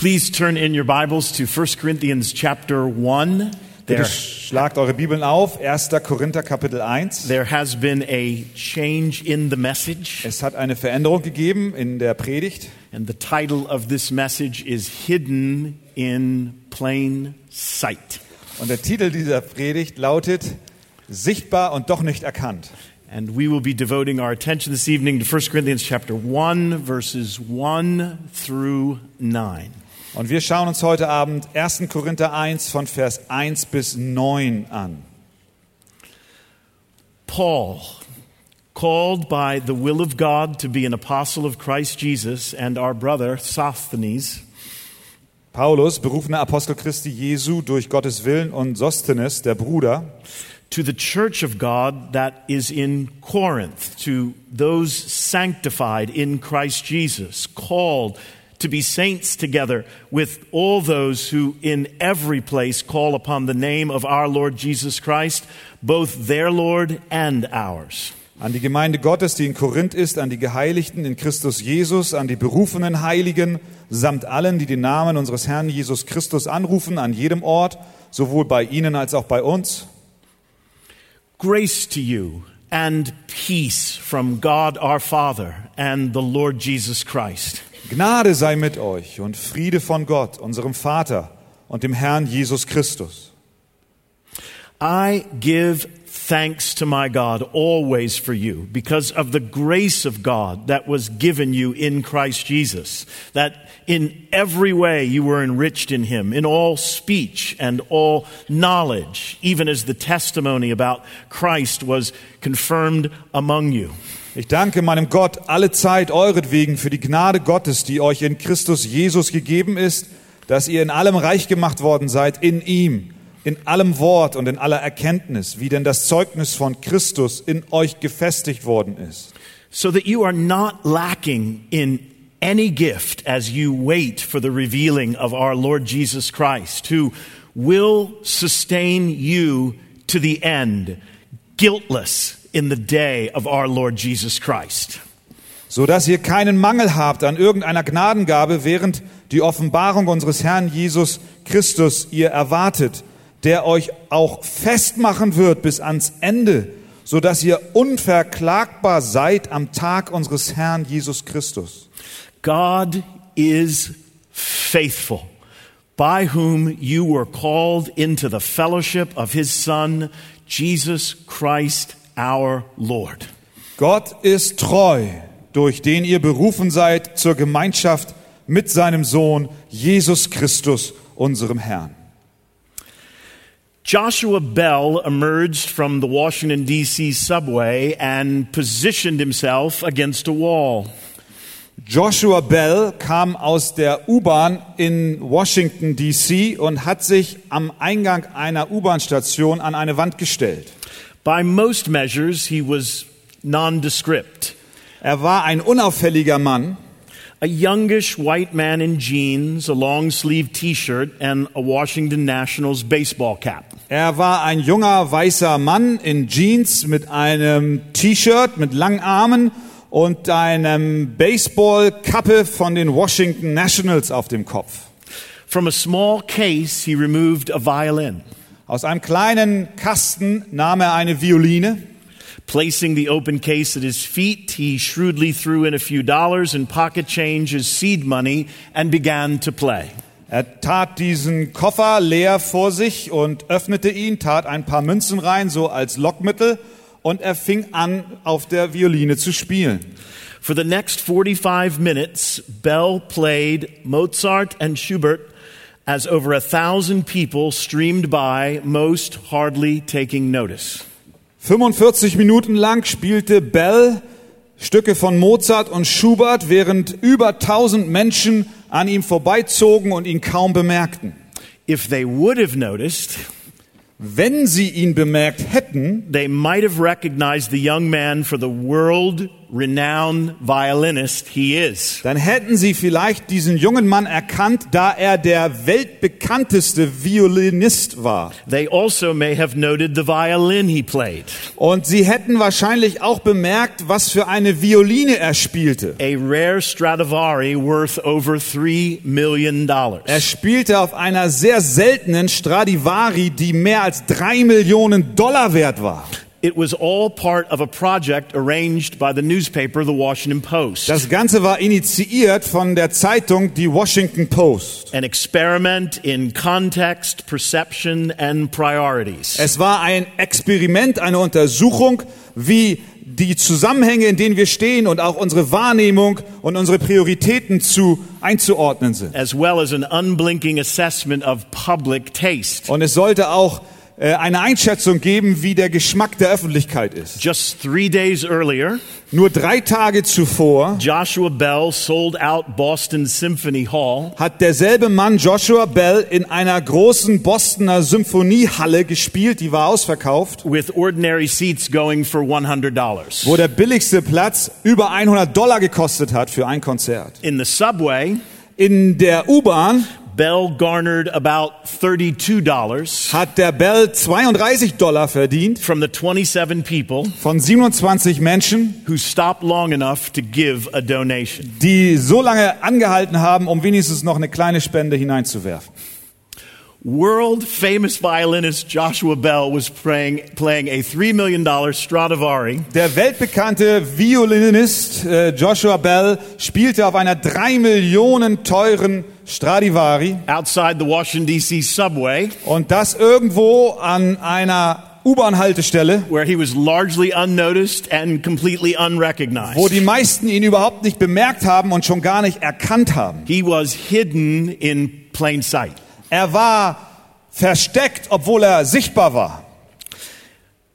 Please turn in your Bibles to 1 Corinthians chapter 1. Bitte There, schlagt eure Bibeln auf, 1. Korinther Kapitel 1. there has been a change in the message, Es hat eine Veränderung gegeben in der Predigt and the title of this message is Hidden in Plain Sight. und der Titel dieser Predigt lautet Sichtbar und doch nicht erkannt. And we will be devoting our attention this evening to 1 Corinthians chapter 1, verses 1 through 9. Und wir schauen uns heute Abend 1. Korinther 1 von Vers 1 bis 9 an. Paul, called by the will of God to be an apostle of Christ Jesus, and our brother Sosthenes, Paulus, berufener Apostel Christi Jesu durch Gottes Willen und Sosthenes, der Bruder, to the church of God that is in Corinth, to those sanctified in Christ Jesus, called to be saints together with all those who in every place call upon the name of our Lord Jesus Christ, both their Lord and ours. an die Gemeinde Gottes, die in Korinth ist, an die Geheiligten in Christus Jesus, an die berufenen Heiligen, samt allen, die den Namen unseres Herrn Jesus Christus anrufen, an jedem Ort, sowohl bei ihnen als auch bei uns. Grace to you and peace from God our Father and the Lord Jesus Christ. Gnade sei mit euch und Friede von Gott, unserem Vater und dem Herrn Jesus Christus. I give thanks to my God always for you because of the grace of God that was given you in Christ Jesus, that in every way you were enriched in him, in all speech and all knowledge, even as the testimony about Christ was confirmed among you. Ich danke meinem Gott alle Zeit euretwegen für die Gnade Gottes, die euch in Christus Jesus gegeben ist, dass ihr in allem reich gemacht worden seid, in ihm, in allem Wort und in aller Erkenntnis, wie denn das Zeugnis von Christus in euch gefestigt worden ist. so that you are not lacking in any gift as you wait for the revealing of our Lord Jesus Christ, who will sustain you to the end, guiltless in the day of our Lord Jesus Christ. so dass ihr keinen Mangel habt an irgendeiner Gnadengabe, während die Offenbarung unseres Herrn Jesus Christus ihr erwartet, der euch auch festmachen wird bis ans Ende, so dass ihr unverklagbar seid am Tag unseres Herrn Jesus Christus. God is faithful, by whom you were called into the fellowship of his Son, Jesus Christ our Lord. Gott ist treu, durch den ihr berufen seid zur Gemeinschaft mit seinem Sohn Jesus Christus, unserem Herrn. Joshua Bell emerged from the Washington, D.C. subway and positioned himself against a wall. Joshua Bell kam aus der U-Bahn in Washington, D.C. und hat sich am Eingang einer U-Bahn-Station an eine Wand gestellt. By most measures, he was nondescript. Er war ein unauffälliger Mann, A youngish white man in jeans, a long sleeved t shirt, and a Washington Nationals baseball cap. er war ein junger weißer Mann in Jeans mit einem T-Shirt mit langen Armen und einem Baseballkappe von den Washington Nationals auf dem Kopf. From a small case, he removed a violin. Aus einem kleinen Kasten nahm er eine Violine. Placing the open case at his feet, he shrewdly threw in a few dollars and pocket change as seed money and began to play. Er tat diesen Koffer leer vor sich und öffnete ihn, tat ein paar Münzen rein, so als Lockmittel, und er fing an, auf der Violine zu spielen. For the next 45 minutes, Bell played Mozart and Schubert as over a thousand people streamed by, most hardly taking notice. 45 Minuten lang spielte Bell Stücke von Mozart und Schubert, während über 1000 Menschen an ihm vorbeizogen und ihn kaum bemerkten. If they would have noticed, Wenn sie ihn bemerkt hätten, they might have recognized the young man for the world renowned violinist he is. dann hätten sie vielleicht diesen jungen Mann erkannt, da er der weltbekannteste Violinist war. They also may have noted the violin he played, Und sie hätten wahrscheinlich auch bemerkt, was für eine Violine er spielte. a rare Stradivari worth over $3 million. Er spielte auf einer sehr seltenen Stradivari, die mehr als drei Millionen Dollar wert war. It was all part of a project arranged by the newspaper, the Washington Post. Das Ganze war initiiert von der Zeitung Die Washington Post. An experiment in context, perception, and priorities. Es war ein Experiment, eine Untersuchung, wie die Zusammenhänge, in denen wir stehen und auch unsere Wahrnehmung und unsere Prioritäten zu einzuordnen sind. as well as an unblinking assessment of public taste. Und es sollte auch eine Einschätzung geben, wie der Geschmack der Öffentlichkeit ist. Just three days earlier, Nur drei Tage zuvor Joshua Bell sold out Boston Symphony Hall hat derselbe Mann Joshua Bell in einer großen Bostoner Symphoniehalle gespielt, die war ausverkauft, with ordinary seats going for $100. wo der billigste Platz über 100 Dollar gekostet hat für ein Konzert. In the subway, In der U-Bahn Bell garnered about $32 hat der Bell 32 Dollar verdient from the 27 people von 27 Menschen, who stopped long enough to give a donation. die so lange angehalten haben, um wenigstens noch eine kleine Spende hineinzuwerfen. World famous violinist Joshua Bell was playing, playing a $3 million Stradivari Der weltbekannte Violinist äh, Joshua Bell spielte auf einer drei Millionen teuren Stradivari outside the Washington, D.C. subway, und das irgendwo an einer U-Bahn-Haltestelle, where he was largely unnoticed and completely unrecognized. wo die meisten ihn überhaupt nicht bemerkt haben und schon gar nicht erkannt haben. He was hidden in plain sight. Er war versteckt, obwohl er sichtbar war.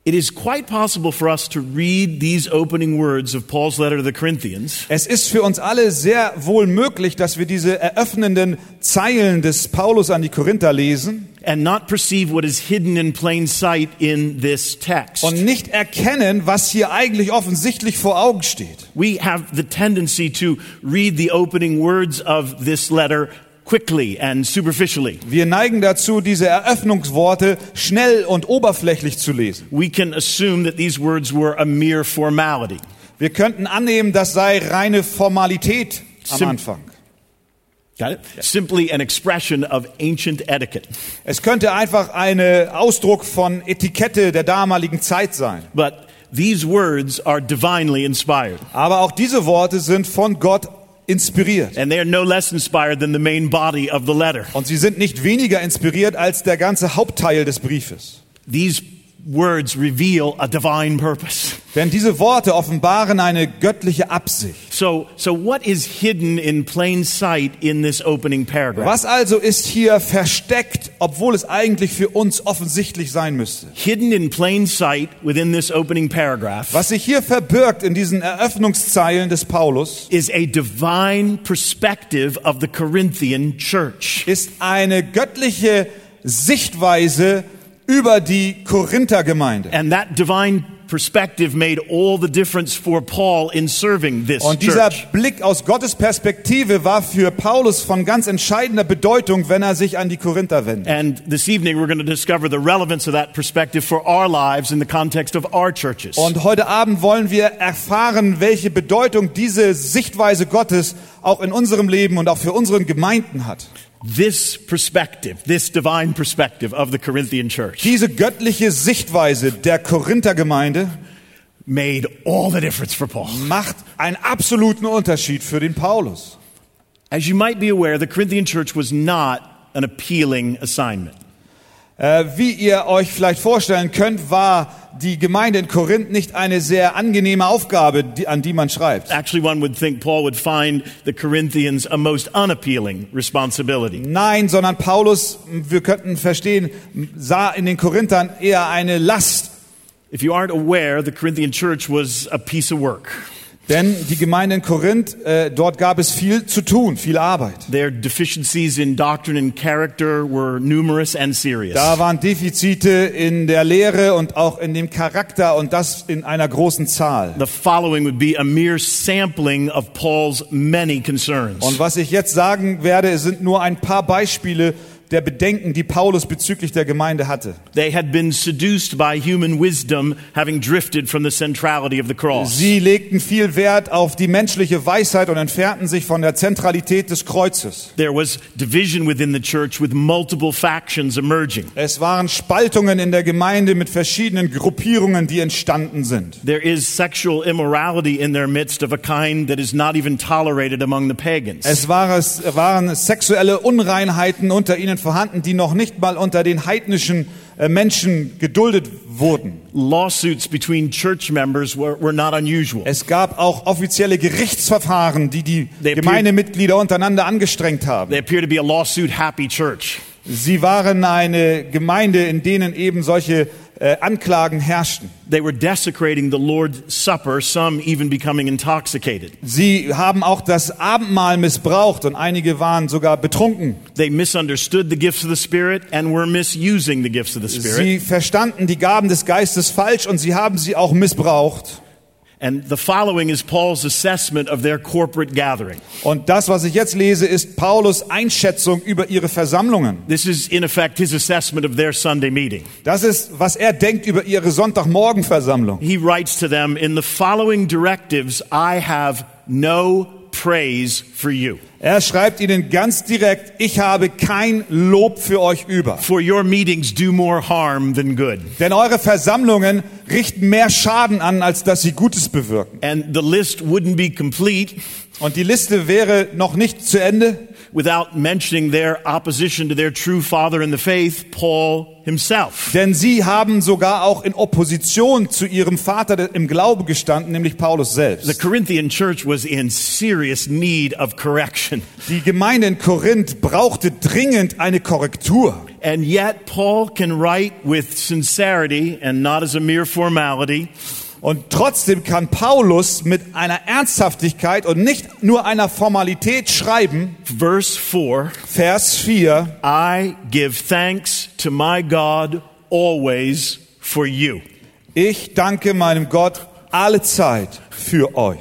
It is quite possible for us to read these opening words of Paul's letter to the Corinthians Es ist für uns alle sehr wohl möglich, dass wir diese eröffnenden Zeilen des Paulus an die Korinther lesen and not perceive what is hidden in plain sight in this text. und nicht erkennen, was hier eigentlich offensichtlich vor Augen steht. We have the tendency to read the opening words of this letter quickly and superficially. Wir neigen dazu, diese Eröffnungsworte schnell und oberflächlich zu lesen. We can assume that these words were a mere formality. Wir könnten annehmen, das sei reine Formalität am Sim- Anfang. Got it? Simply an expression of ancient etiquette. Es könnte einfach ein Ausdruck von Etikette der damaligen Zeit sein. But these words are divinely inspired. Aber auch diese Worte sind von Gott inspiriert. And they are no less inspired than the main body of the letter. Und sie sind nicht weniger inspiriert als der ganze Hauptteil des Briefes. These words reveal a divine purpose. Denn diese Worte offenbaren eine göttliche Absicht. So, so what is hidden in plain sight in this opening paragraph? Was also ist hier versteckt, obwohl es eigentlich für uns offensichtlich sein müsste? Hidden in plain sight within this opening paragraph Was sich hier verbirgt in diesen Eröffnungszeilen des Paulus, is a divine perspective of the Corinthian church. ist eine göttliche Sichtweise über die Korinthergemeinde. And that divine perspective made all the difference for Paul in serving this Und dieser church. Blick aus Gottes Perspektive war für Paulus von ganz entscheidender Bedeutung, wenn er sich an die Korinther wendet. And this evening we're going to discover the relevance of that perspective for our lives in the context of our churches. Und heute Abend wollen wir erfahren, welche Bedeutung diese Sichtweise Gottes auch in unserem Leben und auch für unseren Gemeinden hat. This perspective, this divine perspective of the Corinthian church Diese göttliche Sichtweise der Korinthergemeinde made all the difference for Paul. macht einen absoluten Unterschied für den Paulus. As you might be aware, the Corinthian church was not an appealing assignment. Äh, wie ihr euch vielleicht vorstellen könnt, war die Gemeinde in Korinth nicht eine sehr angenehme Aufgabe, die, an die man schreibt. Actually, one would think Paul would find the Corinthians a most unappealing responsibility. Nein, sondern Paulus, wir könnten verstehen, sah in den Korinthern eher eine Last. If you aren't aware, the Corinthian church was a piece of work. Denn die Gemeinde in Korinth, äh, dort gab es viel zu tun, viel Arbeit. Their deficiencies in doctrine and character were numerous and serious. Da waren Defizite in der Lehre und auch in dem Charakter und das in einer großen Zahl. The following would be a mere sampling of Paul's many concerns. Und was ich jetzt sagen werde, sind nur ein paar Beispiele der Bedenken, die Paulus bezüglich der Gemeinde hatte. They had been seduced by human wisdom, having drifted from the centrality of the cross. Sie legten viel Wert auf die menschliche Weisheit und entfernten sich von der Zentralität des Kreuzes. There was division within the church with multiple factions emerging. Es waren Spaltungen in der Gemeinde mit verschiedenen Gruppierungen, die entstanden sind. There is sexual immorality in their midst of a kind that is not even tolerated among the pagans. Es war- es waren sexuelle Unreinheiten unter ihnen vorhanden, die noch nicht mal unter den heidnischen äh, Menschen geduldet wurden. Lawsuits between church members were, were not unusual. Es gab auch offizielle Gerichtsverfahren, die die appear- Gemeindemitglieder untereinander angestrengt haben. They appear to be a lawsuit happy church. Sie waren eine Gemeinde, in denen eben solche äh, Anklagen herrschten. They were desecrating the Lord's Supper, some even becoming intoxicated. Sie haben auch das Abendmahl missbraucht und einige waren sogar betrunken. They misunderstood the gifts of the Spirit and were misusing the gifts of the Spirit. Sie verstanden die Gaben des Geistes falsch und sie haben sie auch missbraucht. And the following is Paul's assessment of their corporate gathering. Und das, was ich jetzt lese, ist Paulus Einschätzung über ihre Versammlungen. This is, in effect, his assessment of their Sunday meeting. Das ist, was er denkt über ihre Sonntagmorgenversammlung. He writes to them, In the following directives, I have no praise for you. Er schreibt ihnen ganz direkt, ich habe kein Lob für euch über. For your meetings do more harm than good. Denn eure Versammlungen richten mehr Schaden an, als dass sie Gutes bewirken. And the list wouldn't be complete Und die Liste wäre noch nicht zu Ende, without mentioning their opposition to their true father in the faith, Paul himself. denn sie haben sogar auch in Opposition zu ihrem Vater im Glaube gestanden, nämlich Paulus The selbst. Corinthian church was in serious need of correction. Die Gemeinde in Korinth brauchte dringend eine Korrektur. And yet, Paul can write with sincerity and not as a mere formality. Und trotzdem kann Paulus mit einer Ernsthaftigkeit und nicht nur einer Formalität schreiben, Verse 4 Vers 4, I give thanks to my God always for you. ich danke meinem Gott alle Zeit für euch.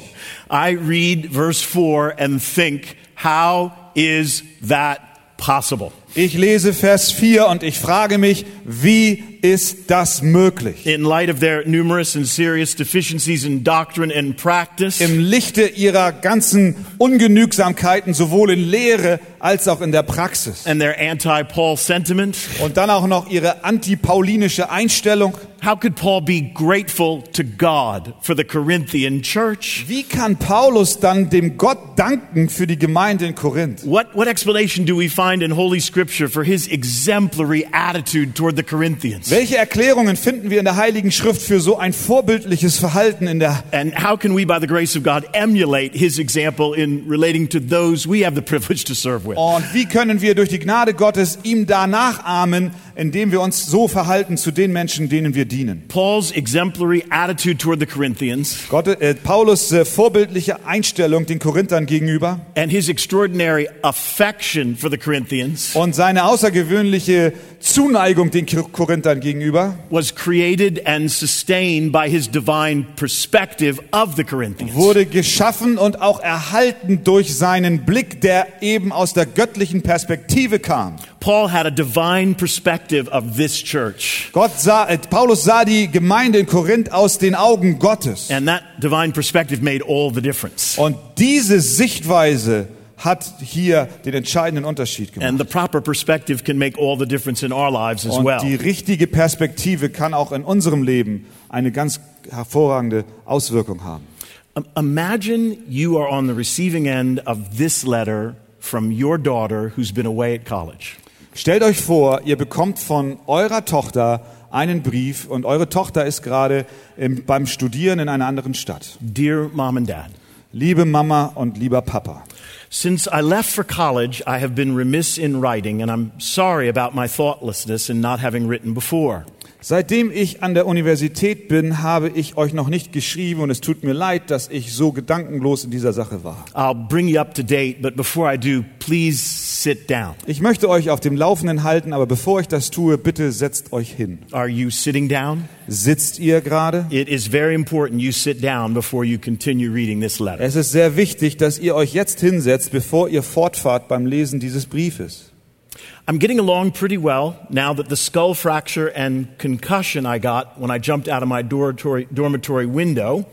I read verse 4 and think, how is that possible? Ich lese Vers 4 und ich frage mich, wie ist das möglich? In light of their numerous and serious deficiencies in doctrine and practice, Im Lichte ihrer ganzen Ungenügsamkeiten, sowohl in Lehre als auch in der Praxis. and their anti Paul sentiment, Und dann auch noch ihre antipaulinische Einstellung. How could Paul be grateful to God for the Corinthian church? Wie kann Paulus dann dem Gott danken für die Gemeinde in Korinth? What, what explanation do we find in Holy Scripture for his exemplary attitude toward the Corinthians? Welche Erklärungen finden wir in der Heiligen Schrift für so ein vorbildliches Verhalten in der And how can we, by the grace of God, emulate his example in relating to those we have the privilege to serve with? und wie können wir durch die Gnade Gottes ihm da nachahmen, indem wir uns so verhalten zu den Menschen, denen wir dienen? Paul's exemplary attitude toward the Corinthians Gott, äh, Paulus äh, vorbildliche Einstellung den Korinthern gegenüber and his extraordinary affection for the Corinthians und seine außergewöhnliche Zuneigung den Kor- Korinthern gegenüber was created and sustained by his divine perspective of the Corinthians. wurde geschaffen und auch erhalten durch seinen Blick, der eben aus der göttlichen Perspektive kam. Paul had a divine perspective of this church. Gott sah, äh, Paulus sah die Gemeinde in Korinth aus den Augen Gottes. And that divine perspective made all the difference. Und diese Sichtweise hat hier den entscheidenden Unterschied gemacht. And the proper perspective can make all the difference in our lives as Und well. die richtige Perspektive kann auch in unserem Leben eine ganz hervorragende Auswirkung haben. Imagine you are on the receiving end of this letter from your daughter who's been away at college. Stellt euch vor, ihr bekommt von eurer Tochter einen Brief und eure Tochter ist gerade im, beim Studieren in einer anderen Stadt. Dear mom and dad, Liebe Mama und lieber Papa, since I left for college, I have been remiss in writing, and I'm sorry about my thoughtlessness in not having written before. Seitdem ich an der Universität bin, habe ich euch noch nicht geschrieben und es tut mir leid, dass ich so gedankenlos in dieser Sache war. I'll bring you up to date, but before I do, please sit down. Ich möchte euch auf dem Laufenden halten, aber bevor ich das tue, bitte setzt euch hin. Are you sitting down? Sitzt ihr gerade? It is very important you sit down before you continue reading this letter. Es ist sehr wichtig, dass ihr euch jetzt hinsetzt, bevor ihr fortfahrt beim Lesen dieses Briefes. I'm getting along pretty well now that the skull fracture and concussion I got when I jumped out of my dormitory, dormitory window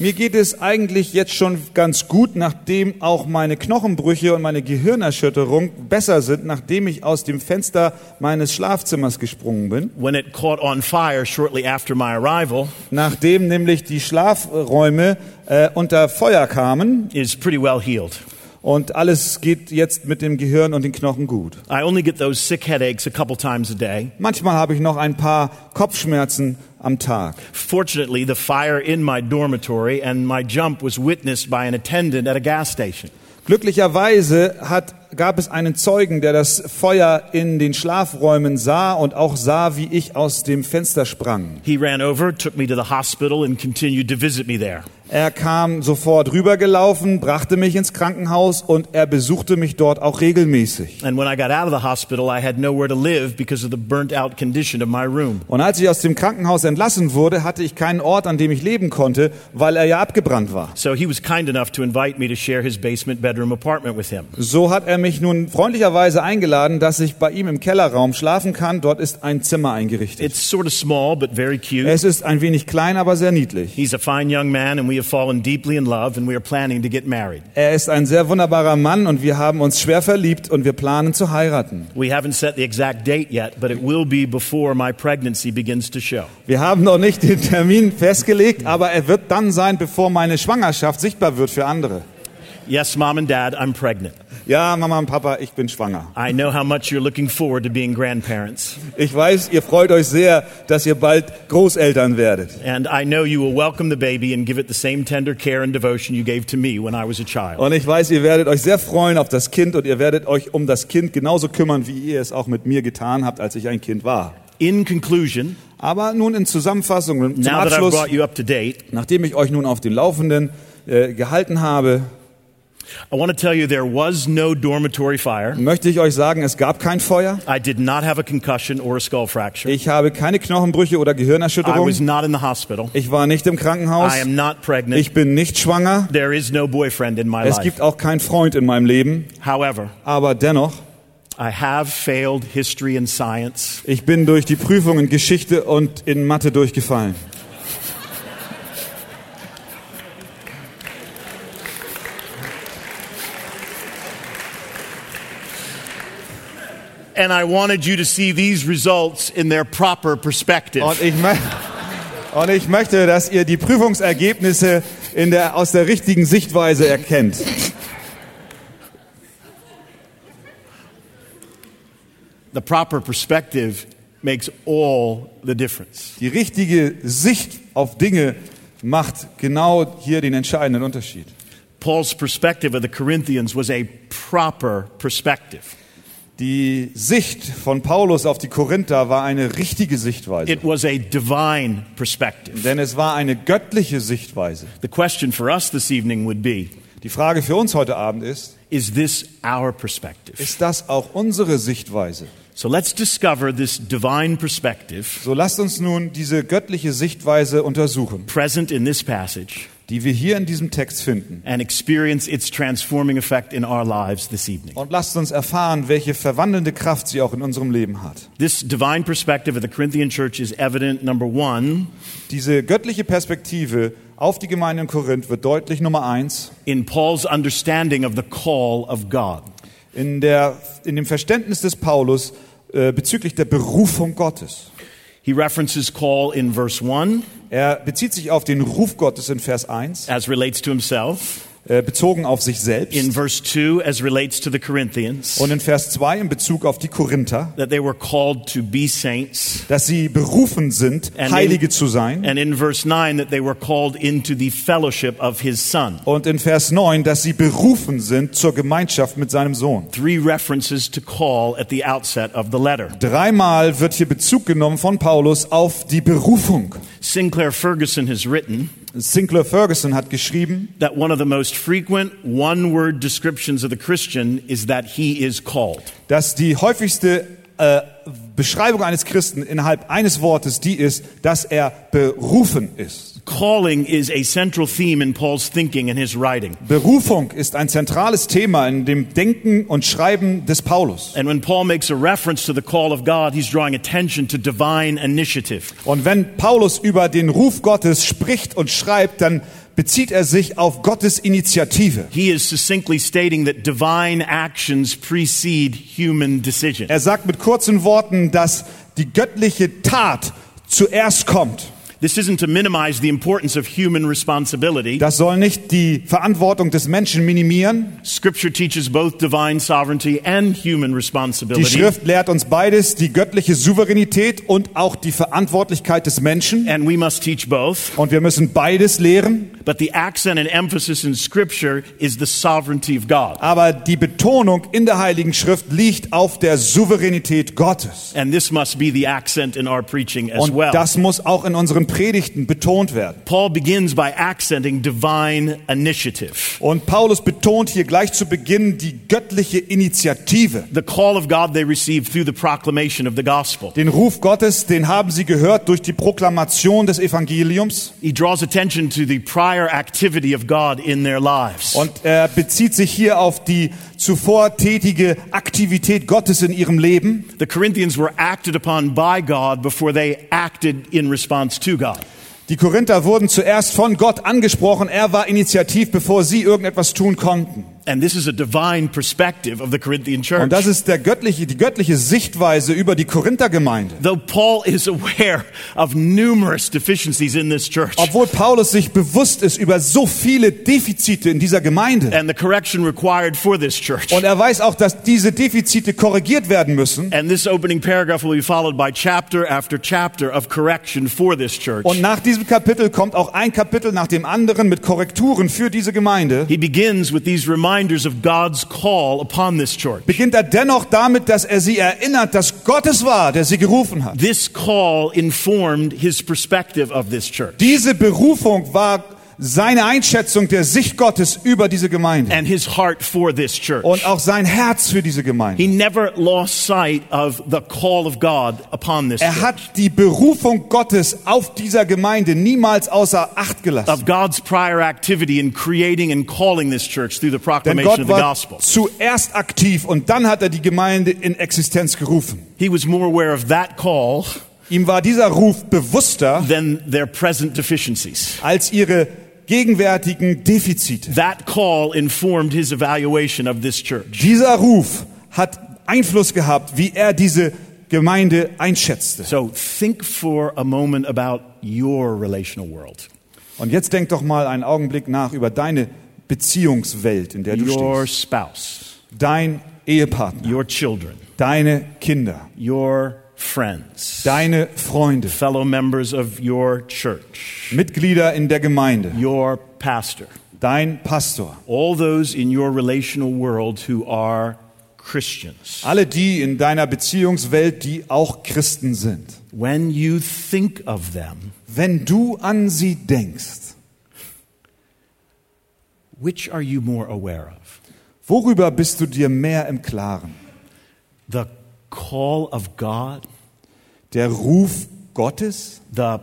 Mir geht es eigentlich jetzt schon ganz gut, nachdem auch meine Knochenbrüche und meine Gehirnerschütterung besser sind, nachdem ich aus dem Fenster meines Schlafzimmers gesprungen bin. when it caught on fire shortly after my arrival Nachdem nämlich die Schlafräume äh, unter Feuer kamen is pretty well healed. Und alles geht jetzt mit dem Gehirn und den Knochen gut. I only get those sick headaches a couple times a day. Manchmal habe ich noch ein paar Kopfschmerzen am Tag. Fortunately, the fire in my dormitory and my jump was witnessed by an attendant at a gas station. Glücklicherweise hat, gab es einen Zeugen, der das Feuer in den Schlafräumen sah und auch sah, wie ich aus dem Fenster sprang. He ran over, took me to the hospital, and continued to visit me there. Er kam sofort rübergelaufen, brachte mich ins Krankenhaus und er besuchte mich dort auch regelmäßig. And when I got out of the hospital, I had nowhere to live because of the burnt out condition of my room. Und als ich aus dem Krankenhaus entlassen wurde, hatte ich keinen Ort, an dem ich leben konnte, weil er ja abgebrannt war. So he was kind enough to invite me to share his basement bedroom apartment with him. So hat er mich nun freundlicherweise eingeladen, dass ich bei ihm im Kellerraum schlafen kann. Dort ist ein Zimmer eingerichtet. It's sort of small, but very cute. Es ist ein wenig klein, aber sehr niedlich. He's a fine young man, and we have fallen deeply in love, and we are planning to get married. Er ist ein sehr wunderbarer Mann und wir haben uns schwer verliebt und wir planen zu heiraten. We haven't set the exact date yet, but it will be before my pregnancy begins to show. Wir haben noch nicht den Termin festgelegt, aber er wird dann sein, bevor meine Schwangerschaft sichtbar wird für andere. Yes, mom and dad, I'm pregnant. Ja, Mama und Papa, ich bin schwanger. I know how much you're looking forward to being grandparents, Ich weiß, ihr freut euch sehr, dass ihr bald Großeltern werdet. and I know you will welcome the baby and give it the same tender care and devotion you gave to me when I was a child. Und ich weiß, ihr werdet euch sehr freuen auf das Kind und ihr werdet euch um das Kind genauso kümmern, wie ihr es auch mit mir getan habt, als ich ein Kind war. In conclusion, Aber nun in Zusammenfassung, zum Abschluss, date, nachdem ich euch nun auf den Laufenden äh, gehalten habe, I want to tell you there was no dormitory fire. möchte ich euch sagen, es gab kein Feuer. I did not have a concussion or a skull fracture. Ich habe keine Knochenbrüche oder I Gehirnerschütterung. was not in the hospital. Ich war nicht im Krankenhaus. I am not pregnant. Ich bin nicht schwanger. There is no boyfriend in my Es life. gibt auch keinen Freund in meinem Leben. However, Aber dennoch, I have failed history and science. ich bin durch die Prüfung in Geschichte und in Mathe durchgefallen. And I wanted you to see these results in their proper perspective. Und ich, und ich möchte, dass ihr die Prüfungsergebnisse in der, aus der richtigen Sichtweise erkennt. The proper perspective makes all the difference. Die richtige Sicht auf Dinge macht genau hier den entscheidenden Unterschied. Paul's perspective of the Corinthians was a proper perspective. Die Sicht von Paulus auf die Korinther war eine richtige Sichtweise. It was a divine perspective. Denn es war eine göttliche Sichtweise. The question for us this evening would be Die Frage für uns heute Abend ist, Is this our perspective? ist das auch unsere Sichtweise? So let's discover this divine perspective So lasst uns nun diese göttliche Sichtweise untersuchen, present in this passage die wir hier in diesem Text finden. and experience its transforming effect in our lives this evening. Und lasst uns erfahren, welche verwandelnde Kraft sie auch in unserem Leben hat. This divine perspective of the Corinthian church is evident, number one, Diese göttliche Perspektive auf die Gemeinde in Korinth wird deutlich Nummer eins in Paul's understanding of the call of God. in, der, in dem Verständnis des Paulus äh, bezüglich der Berufung Gottes. He references call in verse 1 Er bezieht sich auf den Ruf Gottes in Vers 1, as relates to himself, bezogen auf sich selbst. In verse 2, as relates to the Corinthians, Und in Vers 2 in Bezug auf die Korinther, that they were called to be saints. dass sie berufen sind, And Heilige in- zu sein. And in verse 9, that they were called into the fellowship of his Son. Und in Vers 9, dass sie berufen sind zur Gemeinschaft mit seinem Sohn. Three references to call at the outset of the letter. Dreimal wird hier Bezug genommen von Paulus auf die Berufung. Sinclair Ferguson has written Sinclair Ferguson hat geschrieben, that one of the most frequent one word descriptions of the Christian is that he is called. dass die häufigste äh, Beschreibung eines Christen innerhalb eines Wortes die ist, dass er berufen ist. Calling is a central theme in Paul's thinking and his writing. Berufung ist ein zentrales Thema in dem Denken und Schreiben des Paulus. And when Paul makes a reference to the call of God, he's drawing attention to divine initiative. Und wenn Paulus über den Ruf Gottes spricht und schreibt, dann bezieht er sich auf Gottes Initiative. He is succinctly stating that divine actions precede human decision. Er sagt mit kurzen Worten, dass die göttliche Tat zuerst kommt. This isn't to minimize the importance of human responsibility. Das soll nicht die Verantwortung des Menschen minimieren. Scripture teaches both divine sovereignty and human Die. Schrift lehrt uns beides, die göttliche Souveränität und auch die Verantwortlichkeit des Menschen. And we must teach both. Und wir müssen beides lehren. But the accent and emphasis in Scripture is the sovereignty of God. Aber die Betonung in der Heiligen Schrift liegt auf der Souveränität Gottes. And this must be the accent in our preaching as Und well. das muss auch in unseren Predigten betont werden. Paul begins by accenting divine initiative. Und Paulus betont hier gleich zu Beginn die göttliche Initiative. The call of God they received through the proclamation of the gospel. Den Ruf Gottes, den haben sie gehört durch die Proklamation des Evangeliums. He draws attention to the prior activity of God in their lives. Und er bezieht sich hier auf die zuvor tätige Aktivität Gottes in ihrem Leben. The Corinthians were acted upon by God before they acted in response to God. Die Korinther wurden zuerst von Gott angesprochen. Er war initiativ, bevor sie irgendetwas tun konnten. And this is a divine perspective of the Corinthian church. Und das ist der göttliche, die göttliche Sichtweise über die Korinthergemeinde. Though Paul is aware of numerous deficiencies in this church, Obwohl Paulus sich bewusst ist über so viele Defizite in dieser Gemeinde. and the correction required for this church. Und er weiß auch, dass diese Defizite korrigiert werden müssen. And this opening paragraph will be followed by chapter after chapter of correction for this church. Und nach diesem Kapitel kommt auch ein Kapitel nach dem anderen mit Korrekturen für diese Gemeinde. He begins with these reminders of God's call upon this church. Beginnt er dennoch damit, dass er sie erinnert, dass Gott es war, der sie gerufen hat. This call informed his perspective of this church Diese Berufung war seine Einschätzung der Sicht Gottes über diese Gemeinde and his heart for this church. und auch sein Herz für diese Gemeinde. He never lost sight of the call of God upon this Er hat die Berufung Gottes auf dieser Gemeinde niemals außer Acht of gelassen. God's prior activity in creating and calling this church through the proclamation Gott of the war gospel. zuerst aktiv und dann hat er die Gemeinde in Existenz gerufen. He was more aware of that call Ihm war dieser Ruf bewusster than their present deficiencies. als ihre gegenwärtigen Defizite. That call informed his evaluation of this church. Dieser Ruf hat Einfluss gehabt, wie er diese Gemeinde einschätzte. So think for a moment about your relational world, Und jetzt denk doch mal einen Augenblick nach über deine Beziehungswelt, in der du your stehst. spouse, Dein Ehepartner, your children, deine Kinder, your friends, deine Freunde, fellow members of your church, Mitglieder in der Gemeinde, your pastor, dein Pastor, all those in your relational world who are Christians. alle die in deiner Beziehungswelt, die auch Christen sind. When you think of them, Wenn du an sie denkst, which are you more aware of? worüber bist du dir mehr im Klaren? The call of God, Der Ruf Gottes, the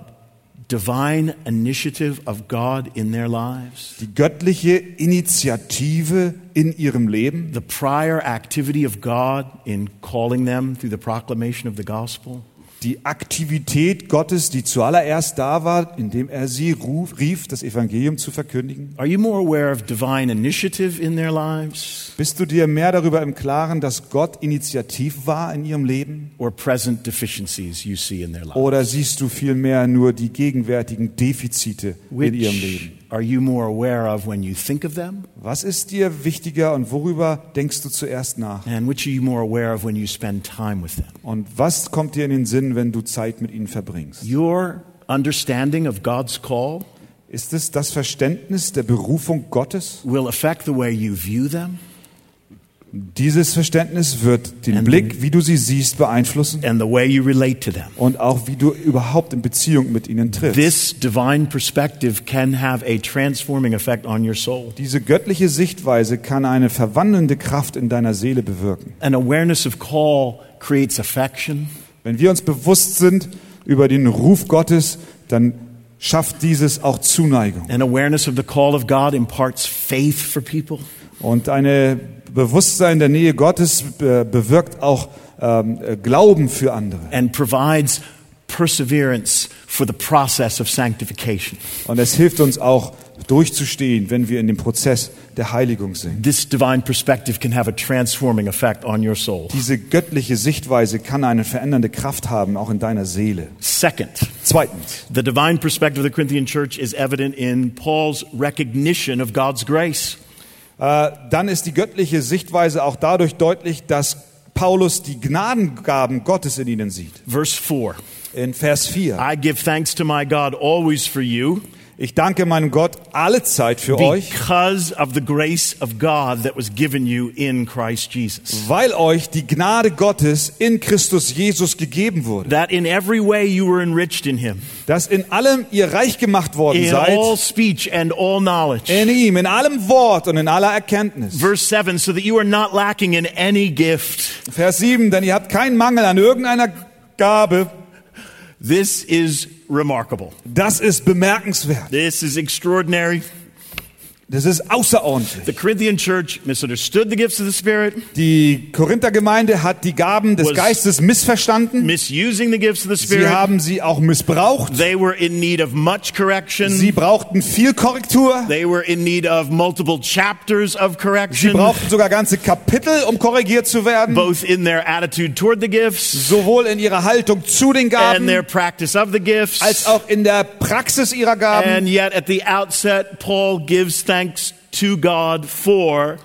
divine initiative of God in their lives, die göttliche Initiative in ihrem Leben, the prior activity of God in calling them through the proclamation of the gospel? Die Aktivität Gottes, die zuallererst da war, indem er sie ruf, rief, das Evangelium zu verkündigen? Are you more aware of divine initiative in their lives Bist du dir mehr darüber im Klaren, dass Gott initiativ war in ihrem Leben? or present deficiencies you see in their lives? Oder siehst du vielmehr nur die gegenwärtigen Defizite in ihrem Leben? Are you more aware of when you think of them? Was ist dir wichtiger und worüber denkst du zuerst nach? And which are you more aware of when you spend time with them? Und was kommt dir in den Sinn, wenn du Zeit mit ihnen verbringst? Your understanding of God's call Ist es das Verständnis der Berufung Gottes? will affect the way you view them Dieses Verständnis wird den And- Blick, wie du sie siehst, beeinflussen and the way you relate to them. und auch wie du überhaupt in Beziehung mit ihnen triffst. This divine perspective can have a transforming effect on your soul. Diese göttliche Sichtweise kann eine verwandelnde Kraft in deiner Seele bewirken. An awareness of call creates affection, Wenn wir uns bewusst sind über den Ruf Gottes, dann schafft dieses auch Zuneigung. an awareness of the call of God imparts faith for people. Und eine Bewusstsein der Nähe Gottes äh, bewirkt auch ähm, äh, Glauben für andere. and provides perseverance for the process of sanctification. Und es hilft uns auch durchzustehen, wenn wir in dem Prozess der Heiligung sind. This divine perspective can have a transforming effect on your soul. Diese göttliche Sichtweise kann eine verändernde Kraft haben, auch in deiner Seele. Second, Zweitens, the divine perspective of the Corinthian church is evident in Paul's recognition of God's grace. Äh, dann ist die göttliche Sichtweise auch dadurch deutlich, dass Paulus die Gnadengaben Gottes in ihnen sieht. Verse 4 In Vers 4. I give thanks to my God always for you Ich danke meinem Gott alle Zeit für euch, because of the grace of God that was given you in Christ Jesus. weil euch die Gnade Gottes in Christus Jesus gegeben wurde. That in every way you were enriched in him, Dass in allem ihr reich gemacht worden in all seid, speech and all knowledge. in ihm, in allem Wort und in aller Erkenntnis. Verse 7 so that you are not lacking in any gift. Vers 7, denn ihr habt keinen Mangel an irgendeiner Gabe. This is remarkable. Das ist bemerkenswert. This is extraordinary. Das ist außerordentlich. The Corinthian church misunderstood the gifts of the Spirit, Die Korinther-Gemeinde hat die Gaben des Geistes missverstanden. misusing the gifts of the Sie Spirit. haben sie auch missbraucht. They were in need of much correction. Sie brauchten viel Korrektur. They were in need of multiple chapters of Sie correction, brauchten sogar ganze Kapitel, um korrigiert zu werden. both in their attitude toward the gifts Sowohl in ihrer Haltung zu den and their Gaben practice of the gifts. als auch in der Praxis ihrer Gaben. And yet, at the outset, Paul gives thanks to God for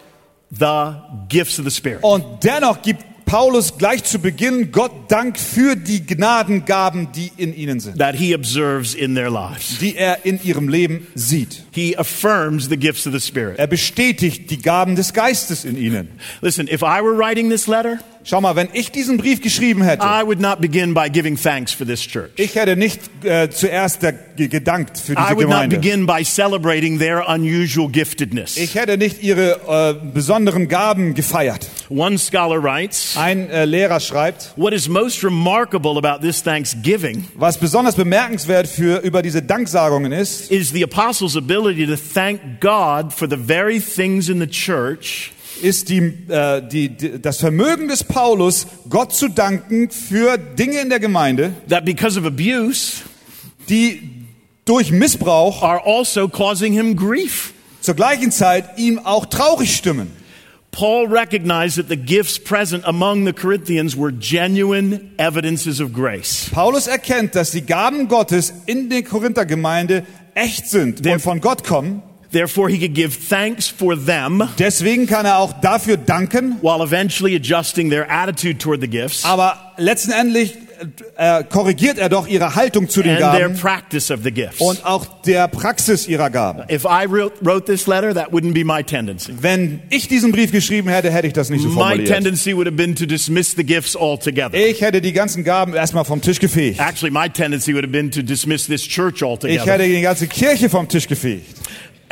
the gifts of the Spirit. Und dennoch gibt Paulus gleich zu Beginn Gott Dank für die Gnadengaben, die in ihnen sind, that he observes in their lives. die er in ihrem Leben sieht. He affirms the gifts of the Spirit. Er bestätigt die Gaben des Geistes in ihnen. Listen, if I were writing this letter, Schau mal, wenn ich diesen Brief geschrieben hätte, I would not begin by giving thanks for this church. ich hätte nicht äh, zuerst der, gedankt für I diese would not Gemeinde. begin by celebrating their unusual giftedness. Ich hätte nicht ihre äh, besonderen Gaben gefeiert. One scholar writes, Ein äh, Lehrer schreibt, What is most remarkable about this thanksgiving was besonders bemerkenswert für über diese Danksagungen ist, is the apostles' ability to thank God for the very things in the church ist die, äh, die, die, das Vermögen des Paulus, Gott zu danken für Dinge in der Gemeinde, that, because of abuse, die durch Missbrauch are also causing him grief. zur gleichen Zeit ihm auch traurig stimmen. Paul recognized that the gifts present among the Corinthians were genuine evidences of grace. Paulus erkennt, dass die Gaben Gottes in der Korinthergemeinde echt sind und von Gott kommen. Therefore, he could give thanks for them Deswegen kann er auch dafür danken, while eventually adjusting their attitude toward the gifts aber letztendlich äh, korrigiert er doch ihre Haltung zu den Gaben und auch der Praxis ihrer Gaben. If I wrote, wrote this letter, that wouldn't be my tendency. Wenn ich diesen Brief geschrieben hätte, hätte ich das nicht so My formuliert. tendency would have been to dismiss the gifts altogether. Ich hätte die ganzen Gaben erstmal vom Tisch gefegt. Actually, my tendency would have been to dismiss this church Ich hätte die ganze Kirche vom Tisch gefegt.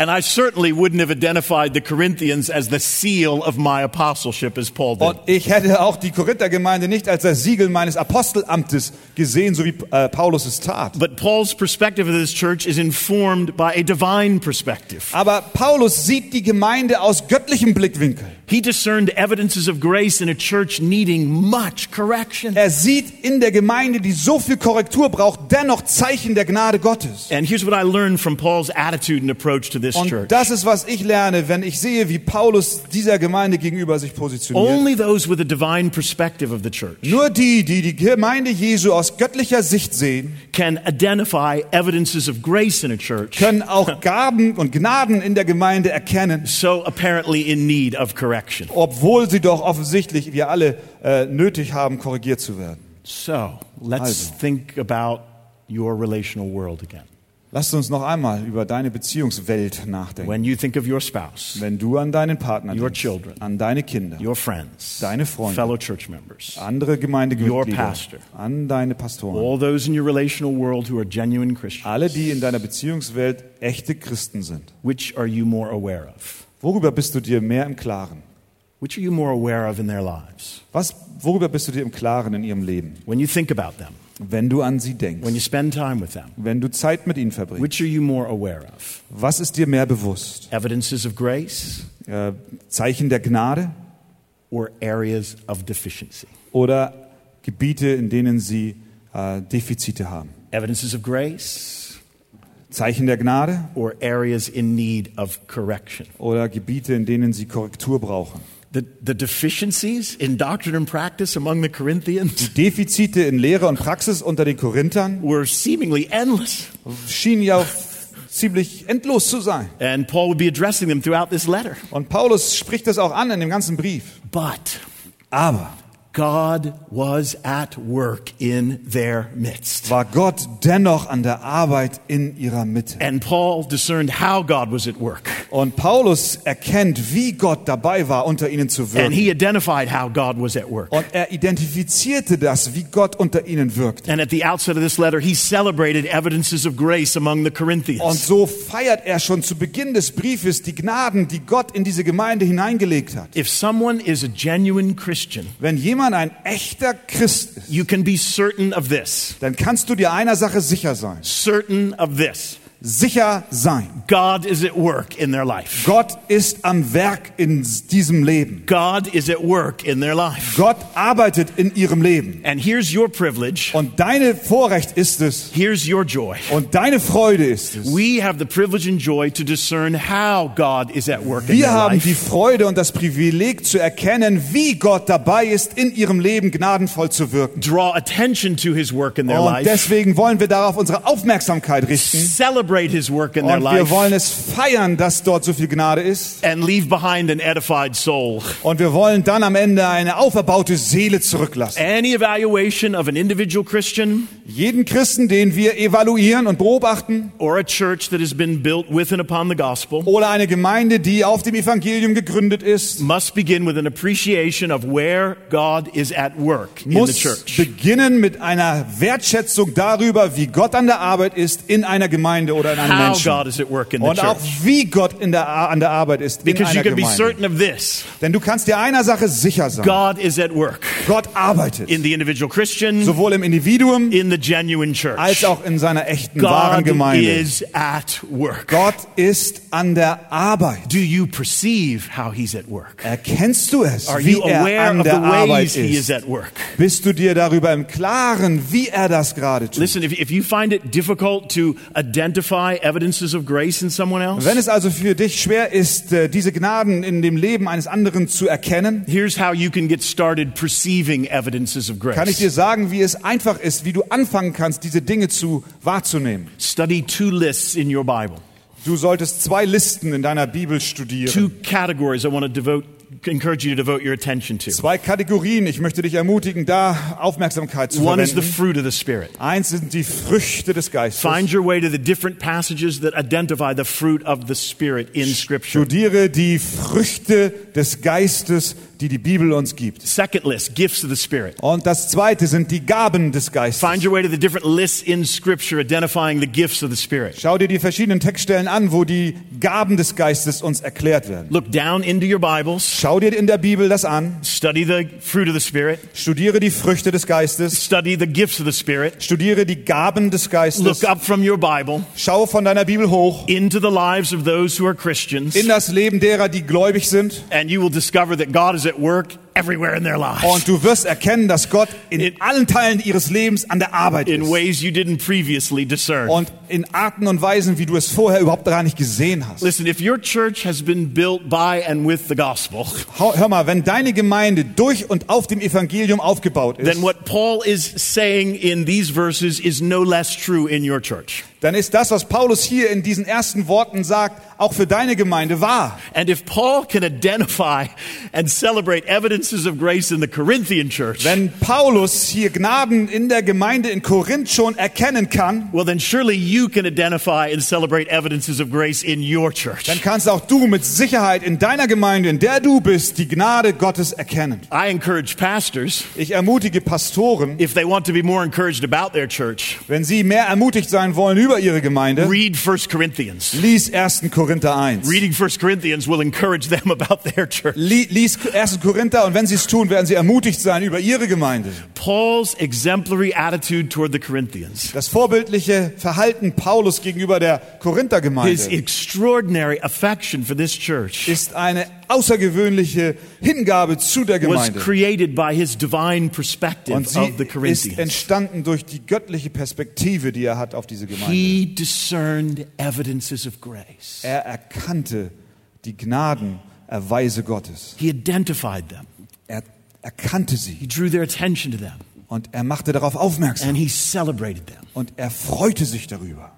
And I certainly wouldn't have identified the Corinthians as the seal of my apostleship as Paul did. Und ich hätte auch die Korinthergemeinde nicht als das Siegel meines Apostelamtes gesehen, so wie äh, Paulus es tat. But Paul's perspective of this church is informed by a divine perspective. Aber Paulus sieht die Gemeinde aus göttlichem Blickwinkel. He discerned evidences of grace in a church needing much correction. Er sieht in der Gemeinde, die so viel Korrektur braucht, dennoch Zeichen der Gnade Gottes. And here's what I learned from Paul's attitude and approach to this Und church. das ist, was ich lerne, wenn ich sehe, wie Paulus dieser Gemeinde gegenüber sich positioniert. Only those with a divine perspective of the church Nur die, die die Gemeinde Jesu aus göttlicher Sicht sehen, can identify evidences of grace in a church können auch Gaben und Gnaden in der Gemeinde erkennen, so apparently in need of correction. Obwohl sie doch offensichtlich wir alle äh, nötig haben, korrigiert zu werden. So let's Also. think about your relational world again. Lasst uns noch einmal über deine Beziehungswelt nachdenken. When you think of your spouse, Wenn du an deinen Partner Your denkst, children. an deine Kinder, your friends, Deine Freunde. fellow church members, andere Your Gemeindemitglieder, pastor. an deine Pastoren, all those in your relational world who are genuine Christians, alle, die in deiner Beziehungswelt echte Christen sind. which are you more aware of? Worüber bist du dir mehr im Klaren? Which are you more aware of in their lives? Was, worüber bist du dir im Klaren in ihrem Leben? When you think about them, Wenn du an sie denkst, when you spend time with them, wenn du Zeit mit ihnen verbringst, which are you more aware of? was ist dir mehr bewusst? Evidences of grace Äh, Zeichen der Gnade or areas of deficiency? oder Gebiete, in denen sie äh, Defizite haben? Evidences of grace Zeichen der Gnade or areas in need of correction? oder Gebiete, in denen sie Korrektur brauchen? The, the deficiencies in doctrine and practice among the Corinthians Defizite in Lehre und Praxis unter den Korinthern were seemingly endless. schienen ja ziemlich endlos zu sein. And Paul would be addressing them throughout this letter. Und Paulus spricht das auch an in dem ganzen Brief. But Aber God was at work in their midst. war Gott dennoch an der Arbeit in ihrer Mitte. And Paul discerned how God was at work. Und Paulus erkennt, wie Gott dabei war, unter ihnen zu And wirken. he identified how God was at work. Und er identifizierte das, wie Gott unter ihnen wirkt. And at the outset of this letter, he celebrated evidences of grace among the Und Corinthians. so feiert er schon zu Beginn des Briefes die Gnaden, die Gott in diese Gemeinde hineingelegt hat. If someone is a genuine Christian, Wenn jemand ein echter Christ ist, you can be certain of this. dann kannst du dir einer Sache sicher sein. Certain of this. Sicher sein. God is at work in their life. Gott ist am Werk in diesem Leben. God is at work in their life. Gott arbeitet in ihrem Leben. And here's your privilege. Und deine Vorrecht ist es Here's your joy. und deine Freude ist es. We have the privilege and joy to discern how God is at work in Wir haben die. Freude und das Privileg zu erkennen, wie Gott dabei ist, in ihrem Leben gnadenvoll zu wirken. Draw attention to his work in their Und life. deswegen wollen wir darauf unsere Aufmerksamkeit richten. Celebrate his work in their Und wir life. wollen es feiern, dass dort so viel Gnade ist. And leave behind an edified soul. Und wir wollen dann am Ende eine auferbaute Seele zurücklassen. Any evaluation of an individual Christian Jeden Christen, den wir evaluieren und beobachten, or a church that has been built with and upon the gospel oder eine Gemeinde, die auf dem Evangelium gegründet ist, must begin with an appreciation of where God is at work in the muss beginnen mit einer Wertschätzung darüber, wie Gott an der Arbeit ist in einer Gemeinde oder in einem How Menschen. God is at work in the Und auch wie Gott in der, an der Arbeit ist in Because you einer can be Gemeinde. certain of this. Denn du kannst dir einer Sache sicher sein. God is at work Gott arbeitet. in the individual Christian, sowohl im Individuum in. Als auch in seiner echten, wahren God Gemeinde. is at work. Gott ist an der Arbeit. Do you perceive how he's at work? Erkennst du es, Are wie you er aware an of the der Arbeit ways he is ist? at work? Bist du dir darüber im Klaren, wie er das gerade tut? Listen, if, if you find it difficult to identify evidences of grace in someone else, Wenn es also für dich schwer ist, äh, diese Gnaden in dem Leben eines anderen zu erkennen, here's how you can get started perceiving evidences of kann ich grace. dir sagen, wie es einfach ist, wie du anfangen kannst, diese Dinge zu wahrzunehmen. Study two lists in your Bible, Du solltest zwei Listen in deiner Bibel two studieren. categories I want to devote, encourage you to devote your attention to. Zwei Kategorien. Ich möchte dich ermutigen, da Aufmerksamkeit zu One is the verwenden. fruit of the Spirit. Eins sind die Früchte des Geistes. Find your way to the different passages that identify the fruit of the Spirit in Scripture. Studiere die Früchte des Geistes, die die Bibel uns gibt. Second list, gifts of the Spirit. Und das zweite sind die Gaben des Geistes. Find your way to the different lists in Scripture identifying the gifts of the Spirit. Schau dir die verschiedenen Textstellen an, wo die Gaben des Geistes uns erklärt werden. Look down into your Bibles Schau dir in der Bibel das an, study the fruit of the Spirit, studiere die Früchte des Geistes, study the gifts of the Spirit, studiere die Gaben des Geistes, look up from your Bible schau von deiner Bibel hoch into the lives of those who are Christians, in das Leben derer, die gläubig sind. And you will discover that God is at work everywhere in their lives und du wirst erkennen, dass Gott in In- allen Teilen ihres Lebens an der Arbeit in ist ways you didn't previously discern. und in Arten und Weisen, wie du es vorher überhaupt gar nicht gesehen hast. Listen, if your church has been built by and with the gospel, Hör mal, wenn deine Gemeinde durch und auf dem Evangelium aufgebaut ist, then what Paul is saying in these verses is no less true in your church. dann ist das, was Paulus hier in diesen ersten Worten sagt, auch für deine Gemeinde wahr. And if Paul can identify and celebrate evidences of grace in the Corinthian church, Wenn Paulus hier Gnaden in der Gemeinde in Korinth schon erkennen kann, well, then surely you can identify and celebrate evidences of grace in your church. dann kannst auch du mit Sicherheit in deiner Gemeinde, in der du bist, die Gnade Gottes erkennen. I encourage pastors, Ich ermutige Pastoren, if they want to be more encouraged about their church, wenn sie mehr ermutigt sein wollen über ihre Gemeinde, read 1 Corinthians. lies 1. Korinther 1. Reading 1 Corinthians will encourage them about their church. Li- Lies 1. Korinther und wenn sie es tun, werden sie ermutigt sein über ihre Gemeinde. Paul's exemplary attitude toward the Corinthians, Das vorbildliche Verhalten Paulus gegenüber der Korinther his extraordinary affection for this church, ist eine außergewöhnliche Hingabe zu der was Gemeinde. created by his divine perspective Und sie of the ist Corinthians. entstanden durch die göttliche Perspektive, die er hat auf diese Gemeinde. He discerned evidences of grace. Er erkannte die Gnadenerweise Gottes. He identified them. Er erkannte sie He drew their attention to them. und er machte darauf aufmerksam And he celebrated them. und er freute sich darüber.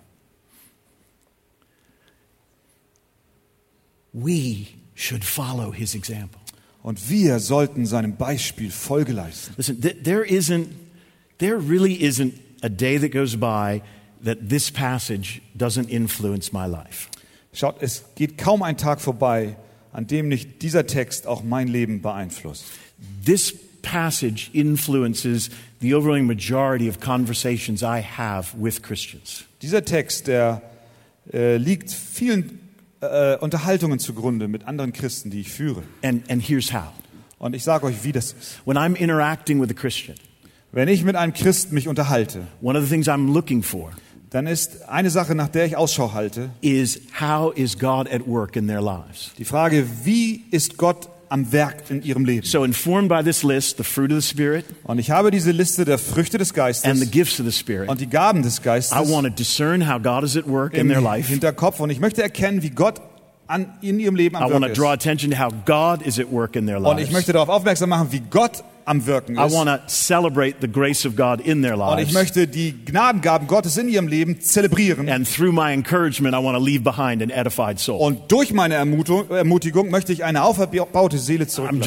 We should follow his example. Und wir sollten seinem Beispiel Folge leisten. Listen, th- there isn't, there really isn't a day that goes by that this passage doesn't influence my life. Schaut, es geht kaum ein Tag vorbei, an dem nicht dieser Text auch mein Leben beeinflusst. This passage influences the overwhelming majority of conversations I have with Christians. Dieser Text, der äh, liegt vielen äh, Unterhaltungen zugrunde mit anderen Christen, die ich führe. And, and here's how. Und ich sage euch, wie das ist. When I'm interacting with a Christian, Wenn ich mit einem Christen mich unterhalte, one of the things I'm looking for dann ist eine Sache, nach der ich Ausschau halte, is how is God at work in their lives? die Frage, wie ist Gott am Werk in ihrem Leben? So, informed by this list, the fruit of the Spirit Und ich habe diese Liste der Früchte des and the Geistes gifts of the Spirit, und die Gaben des I Geistes want to discern how God is at work in their life. Hinterkopf und ich möchte erkennen, wie Gott an, in ihrem Leben I am want to Werk draw ist. attention to how God is at work in their Und ich lives. möchte darauf aufmerksam machen, wie Gott am Wirken ist. Und ich möchte die Gnadengaben Gottes in ihrem Leben zelebrieren. Und durch meine Ermutigung möchte ich eine auferbaute Seele zurücklassen.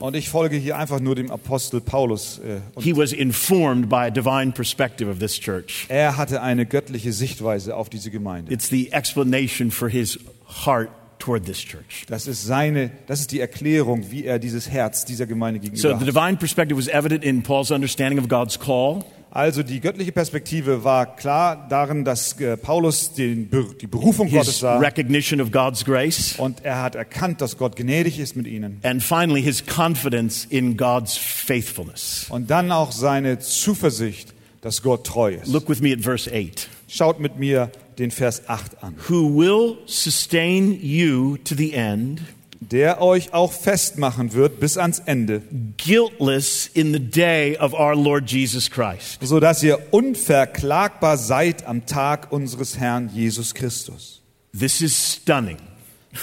Und ich folge hier einfach nur dem Apostel Paulus. äh, He was informed by a divine perspective of this church. er hatte eine göttliche Sichtweise auf diese Gemeinde. It's the explanation for his heart toward this church. Das ist seine, das ist die Erklärung, wie er dieses Herz dieser Gemeinde So gegenüber the hat. divine perspective was evident in Paul's understanding of God's call, Also die göttliche Perspektive war klar darin, dass äh, Paulus den, die Berufung Gottes his sah recognition of God's grace, und er hat erkannt, dass Gott gnädig ist mit ihnen. and finally his confidence in God's faithfulness. Und dann auch seine Zuversicht, dass Gott treu ist. Look with me at verse 8. Schaut mit mir den Vers 8 an. Who will sustain you to the end, Der euch auch festmachen wird bis ans Ende, guiltless in the day of our Lord Jesus Christ. so dass ihr unverklagbar seid am Tag unseres Herrn Jesus Christus. This is stunning.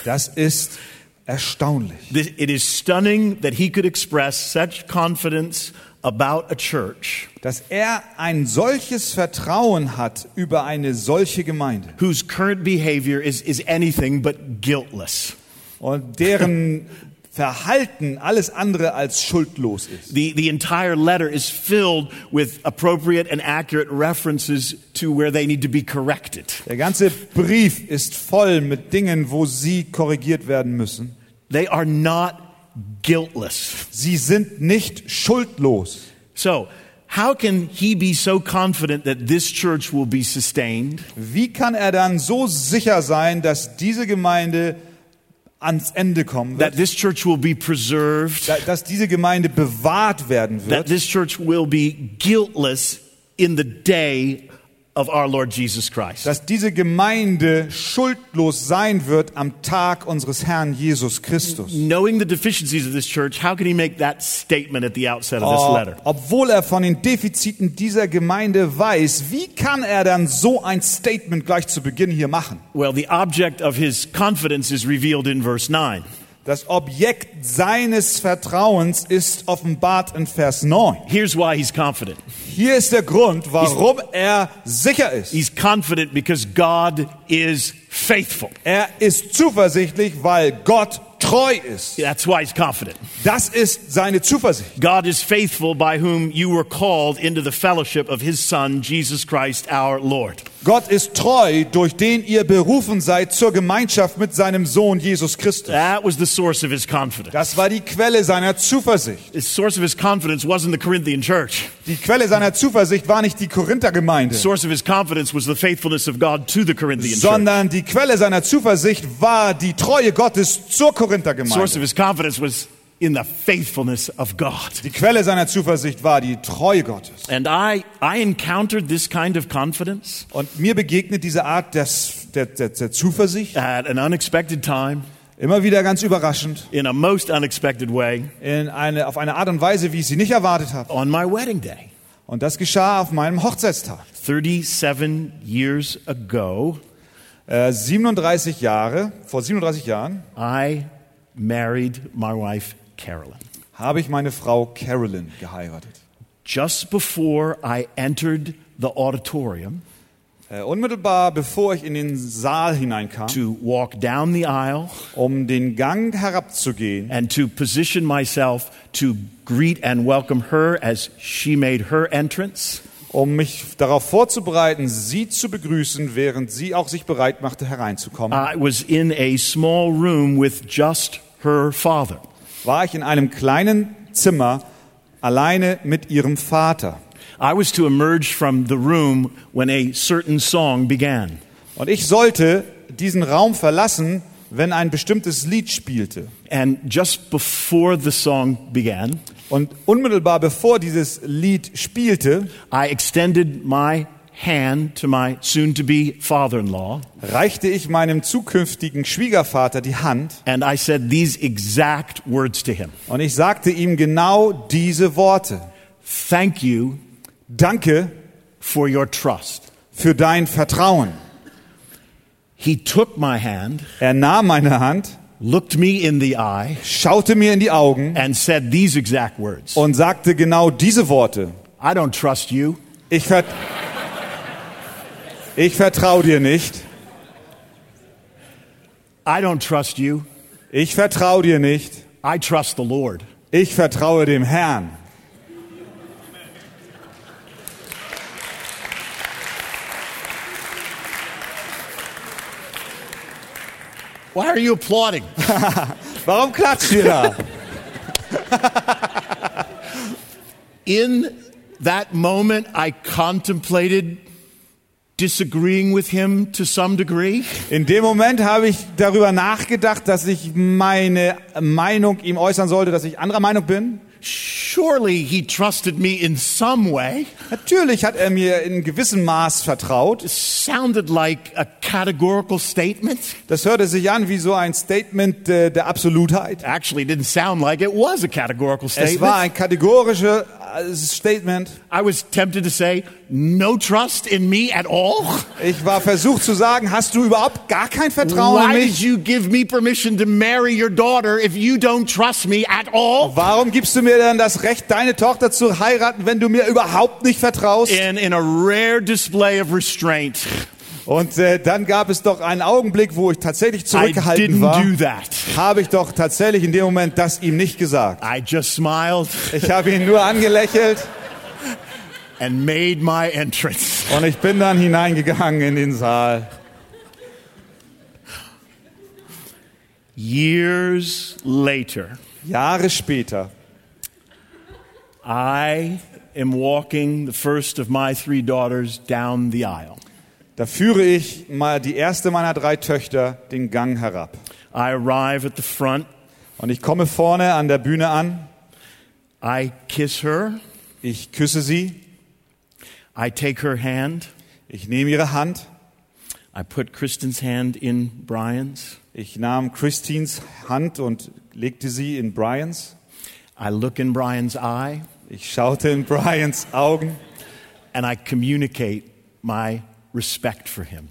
Das ist erstaunlich. It is stunning that he could express such confidence about a church Dass er ein solches Vertrauen hat über eine solche Gemeinde whose current behavior is, is anything but guiltless. und deren Verhalten alles andere als schuldlos ist. The, the entire letter is filled with appropriate and accurate references to where they need to be corrected. Der ganze Brief ist voll mit Dingen, wo sie korrigiert werden müssen. They are not guiltless. Sie sind nicht schuldlos. So, how can he be so confident that this church will be sustained? Wie kann er dann so sicher sein, dass diese Gemeinde ans Ende kommen that wird, this church will be preserved, da- dass diese Gemeinde bewahrt werden that wird, this church will be guiltless in the day of our Lord Jesus Christ. dass diese Gemeinde schuldlos sein wird am Tag unseres Herrn Jesus Christus. Knowing the deficiencies of this church, how can he make that statement at the outset of this letter? obwohl er von den Defiziten dieser Gemeinde weiß, wie kann er dann so ein Statement gleich zu Beginn hier machen? Well, the object of his confidence is revealed in verse 9. Das Objekt seines Vertrauens ist offenbart in Vers 9. Here's why he's confident. Hier ist der Grund, warum er sicher ist. He's confident because God is faithful. Er ist zuversichtlich, weil Gott treu ist. That's why he's confident. Das ist seine Zuversicht. God is faithful by whom you were called into the fellowship of his Son, Jesus Christ our Lord. Gott ist treu, durch den ihr berufen seid zur Gemeinschaft mit seinem Sohn Jesus Christus. That was the source of his confidence. Das war die Quelle seiner Zuversicht. The source of his confidence wasn't the Corinthian church. Die Quelle seiner Zuversicht war nicht die Korinther Gemeinde, The source of his confidence was the faithfulness of God to the Corinthian church. sondern die Quelle seiner Zuversicht war die Treue Gottes zur Korinther The source of his confidence was in the faithfulness of God. Die Quelle seiner Zuversicht war die Treue Gottes. And I, I encountered this kind of confidence Und mir begegnet diese Art des, der, der, der Zuversicht at an unexpected time, immer wieder ganz überraschend, in a most unexpected way, in eine, auf eine Art und Weise, wie ich sie nicht erwartet habe. on my wedding day. Und das geschah auf meinem Hochzeitstag. 37 years ago, Äh, 37 Jahre, vor 37 Jahren, I married my wife, Carolyn. habe ich meine Frau Carolyn geheiratet. Just before I entered the auditorium Äh, unmittelbar bevor ich in den Saal hineinkam, to walk down the aisle um den Gang herabzugehen and to position myself to greet and welcome her as she made her entrance, um mich darauf vorzubereiten, sie zu begrüßen, während sie auch sich bereit machte, hereinzukommen, I was in a small room with just her father. War ich in einem kleinen Zimmer alleine mit ihrem Vater. I was to emerge from the room when a certain song began. Und ich sollte diesen Raum verlassen, wenn ein bestimmtes Lied spielte. And just before the song began, Und unmittelbar bevor dieses Lied spielte, I extended my hand to my soon to be father in law, reichte ich meinem zukünftigen Schwiegervater die Hand and I said these exact words to him und ich sagte ihm genau diese Worte. Thank you Danke for your trust. für dein Vertrauen. He took my hand, Er nahm meine Hand, looked me in the eye, schaute mir in die Augen and said these exact words und sagte genau diese Worte. I don't trust you. Ich, ver ich vertraue dir nicht. I don't trust you. Ich vertraue dir nicht. I trust the Lord. Ich vertraue dem Herrn. Why are you applauding? Warum klatscht ihr da? In that moment, I contemplated disagreeing with him to some degree. In dem Moment habe ich darüber nachgedacht, dass ich meine Meinung ihm äußern sollte, dass ich anderer Meinung bin. Surely he trusted me in some way. Natürlich hat er mir in gewissem Maß vertraut. Sounded like a categorical statement. Das hörte sich an wie so ein Statement äh, der Absolutheit. Actually, it didn't sound like it was a categorical Es war statement. ein kategorisches äh, Statement. I was tempted to say, no trust in me at all. Ich war versucht zu sagen, hast du überhaupt gar kein Vertrauen in Why did mich? you give me permission to marry your daughter if you don't trust me at all? Warum gibst du mir dann das Recht, deine Tochter zu heiraten, wenn du mir überhaupt nicht vertraust? In, in a rare display of restraint, Und äh, dann gab es doch einen Augenblick, wo ich tatsächlich zurückgehalten war. Habe ich doch tatsächlich in dem Moment das ihm nicht gesagt. I just smiled Ich habe ihn nur angelächelt and made my entrance. und ich bin dann hineingegangen in den Saal. Years later, Jahre später I am walking the first of my three daughters down the aisle. Da führe ich mal die erste meiner drei Töchter den Gang herab. I arrive at the front. Und ich komme vorne an der Bühne an. I kiss her. Ich küsse sie. I take her hand. Ich nehme ihre Hand. I put Kristen's hand in Brian's. Ich nahm Christines Hand und legte sie in Brians. I look in Brian's eye Ich schaute in Brians Augen and I communicate my respect for him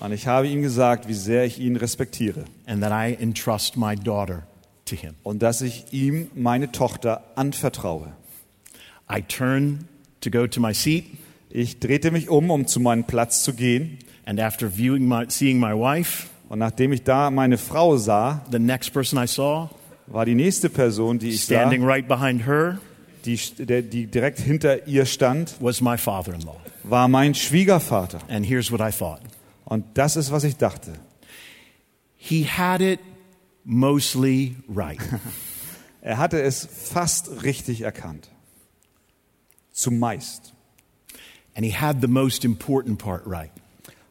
und ich habe ihm gesagt, wie sehr ich ihn respektiere and that I entrust my daughter to him. und dass ich ihm meine Tochter anvertraue. I turn to go to my seat, Ich drehte mich um, um zu meinem Platz zu gehen. and after viewing my, seeing my wife, Und nachdem ich da meine Frau sah, the next person I saw, war die nächste Person, die ich sah, standing right behind her, die, der, die direkt hinter ihr stand, was my father in law. War mein Schwiegervater. And here's what I thought Und das ist, was ich dachte. he had it mostly right. Er hatte es fast richtig erkannt. Zumeist. and he had the most important part right.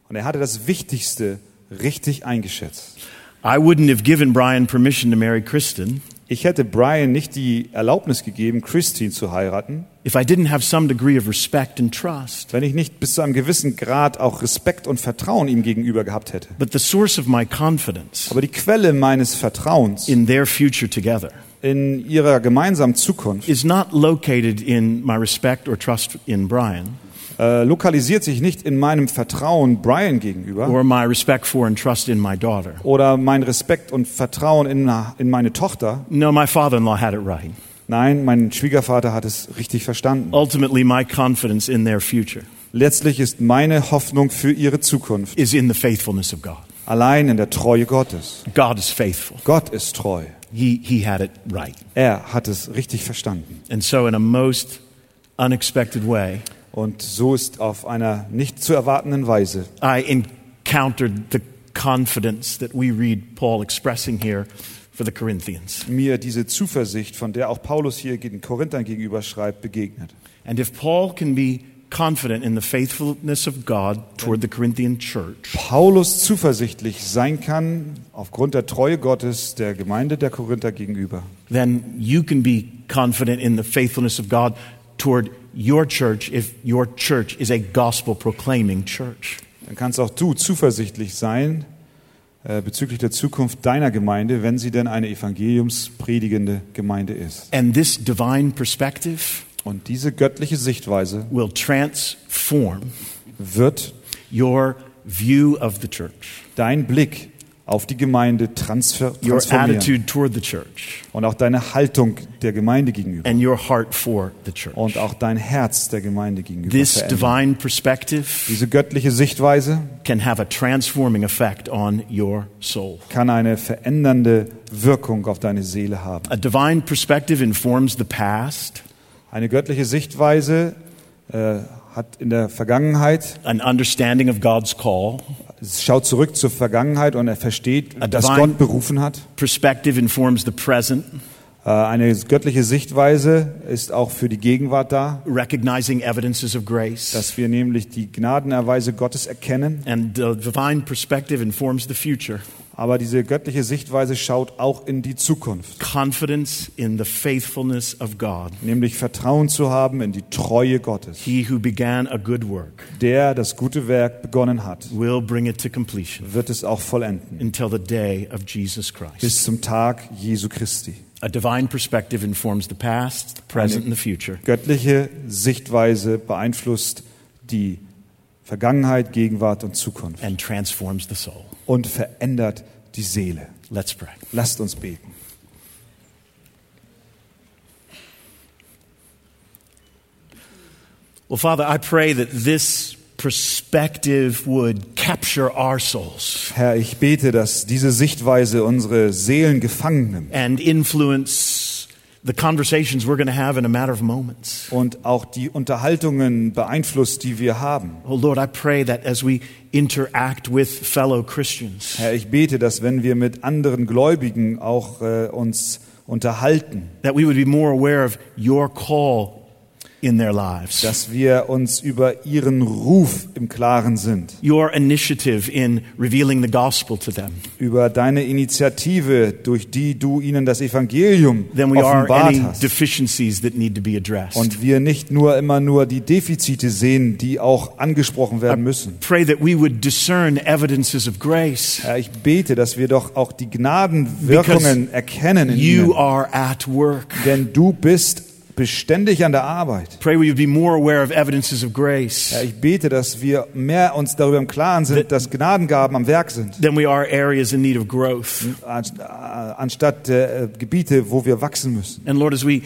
Und er hatte das Wichtigste richtig eingeschätzt. I wouldn't have given Brian permission to marry Kristen Ich hätte Brian nicht die Erlaubnis gegeben, Christine zu heiraten, if I didn't have some degree of respect and trust. wenn ich nicht bis zu einem gewissen Grad auch Respekt und Vertrauen ihm gegenüber gehabt hätte. But the source of my confidence Aber die Quelle meines Vertrauens in their future together in ihrer gemeinsamen Zukunft is not located in my respect or trust in Brian äh, lokalisiert sich nicht in meinem Vertrauen Brian gegenüber or my respect for and trust in my daughter. oder mein Respekt und Vertrauen in, in meine Tochter. No, my father in law had it right. Nein, mein Schwiegervater hat es richtig verstanden. Ultimately, my confidence in their future Letztlich ist meine Hoffnung für ihre Zukunft is in the faithfulness of God. allein in der Treue Gottes. God is faithful. Gott ist treu. He, he had it right. Er hat es richtig verstanden. And so, in a most unexpected way, Und so ist auf einer nicht zu erwartenden Weise I encountered the confidence that we read Paul expressing here for the Corinthians. mir diese Zuversicht, von der auch Paulus hier den Korinthern gegenüber schreibt, begegnet. And if Paul can be confident in the faithfulness of God toward the Corinthian church, Paulus zuversichtlich sein kann aufgrund der Treue Gottes der Gemeinde der Korinther gegenüber, then you can be confident in the faithfulness of God toward your church if your church is a gospel proclaiming church. dann kannst auch du zuversichtlich sein äh, bezüglich der Zukunft deiner Gemeinde, wenn sie denn eine evangeliumspredigende Gemeinde ist. And this divine perspective Und diese göttliche Sichtweise will transform wird your view of the church, dein Blick auf die Gemeinde transfer transformieren und auch deine Haltung der Gemeinde gegenüber and your heart for the church. und auch dein Herz der Gemeinde gegenüber This divine perspective Diese göttliche Sichtweise can have a transforming effect on your soul. kann eine verändernde Wirkung auf deine Seele haben. A divine perspective informs the past, Eine göttliche Sichtweise äh, hat in der Vergangenheit, an understanding of God's call. Schaut zurück zur Vergangenheit und er versteht, dass Gott berufen hat. Perspective informs the present, Äh, eine göttliche Sichtweise ist auch für die Gegenwart da, recognizing evidences of grace. dass wir nämlich die Gnadenerweise Gottes erkennen. And the divine perspective informs the future. Aber diese göttliche Sichtweise schaut auch in die Zukunft, Confidence in the faithfulness of God. nämlich Vertrauen zu haben in die Treue Gottes. He who began a good work Der das gute Werk begonnen hat, will bring it to completion wird es auch vollenden. until the day of Jesus Christ. Bis zum Tag Jesu Christi. A divine perspective informs the past, the present, and the future. Göttliche Sichtweise beeinflusst die Vergangenheit, Gegenwart und Zukunft and transforms the soul. und verändert die Seele. Let's pray. Lasst uns beten. Well, Father, I pray that this perspective would capture our souls Herr, ich bete, dass diese Sichtweise unsere Seelen gefangen nimmt and influence the conversations we're going to have in a matter of moments. und auch die Unterhaltungen beeinflusst, die wir haben. Oh, Lord, I pray that as we interact with fellow Christians, Herr, ich bete, dass wenn wir mit anderen Gläubigen auch äh, uns unterhalten, that we would be more aware of your call in their lives. dass wir uns über ihren Ruf im Klaren sind, Your initiative in revealing the gospel to them. über deine Initiative, durch die du ihnen das Evangelium Then we are offenbart any hast. deficiencies that need to be addressed. Und wir nicht nur immer nur die Defizite sehen, die auch angesprochen werden müssen. Pray that we would discern evidences of grace. Herr, ich bete, dass wir doch auch die Gnadenwirkungen erkennen in You ihnen. are at work. Denn du bist beständig an der Arbeit. Pray we be more aware of evidences of grace Herr, ich bete, dass wir mehr uns darüber im Klaren sind, dass Gnadengaben am Werk sind, than we are areas in need of growth. äh, anstatt äh, Gebiete, wo wir wachsen müssen. And Lord, as we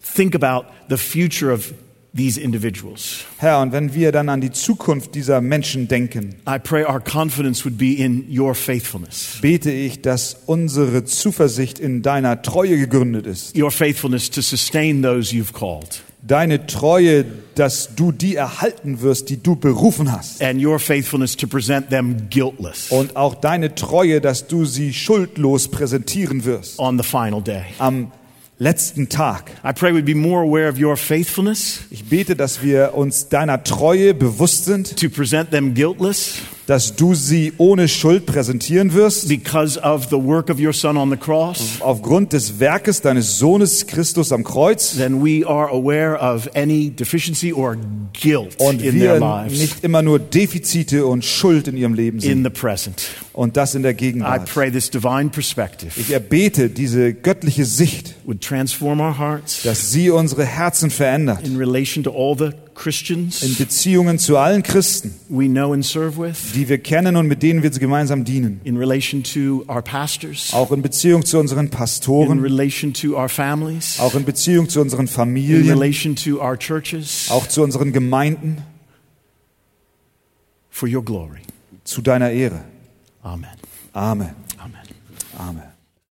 think about the future of these individuals, Herr, und wenn wir dann an die Zukunft dieser Menschen denken, I pray our confidence would be in your faithfulness. bete ich, dass unsere Zuversicht in deiner Treue gegründet ist. Your faithfulness to sustain those you've called. Deine Treue, dass du die erhalten wirst, die du berufen hast. And your faithfulness to present them guiltless Und auch deine Treue, dass du sie schuldlos präsentieren wirst. on the final day. Am letzten Tag. I pray we'd be more aware of your faithfulness Ich bete, dass wir uns deiner Treue bewusst sind, to present them guiltless dass du sie ohne Schuld präsentieren wirst, because of the work of your Son on the cross. aufgrund des Werkes deines Sohnes Christus am Kreuz. Then we are aware of any deficiency or guilt Und in their wir lives nicht immer nur Defizite und Schuld in ihrem Leben in sind. the present. Und das in der I Gegenwart. pray this divine perspective Ich erbete diese göttliche Sicht, would transform our hearts dass sie unsere Herzen verändert. in relation to all the In Christians Beziehungen zu allen Christen, we know and serve with, die wir kennen und mit denen wir gemeinsam dienen. in relation to our pastors, Auch in Beziehung zu unseren in Pastoren, relation to our families, auch in Beziehung zu unseren in Familien, relation to our churches, auch zu unseren Gemeinden, for your glory. zu deiner Ehre. Amen. Amen. Amen. Amen.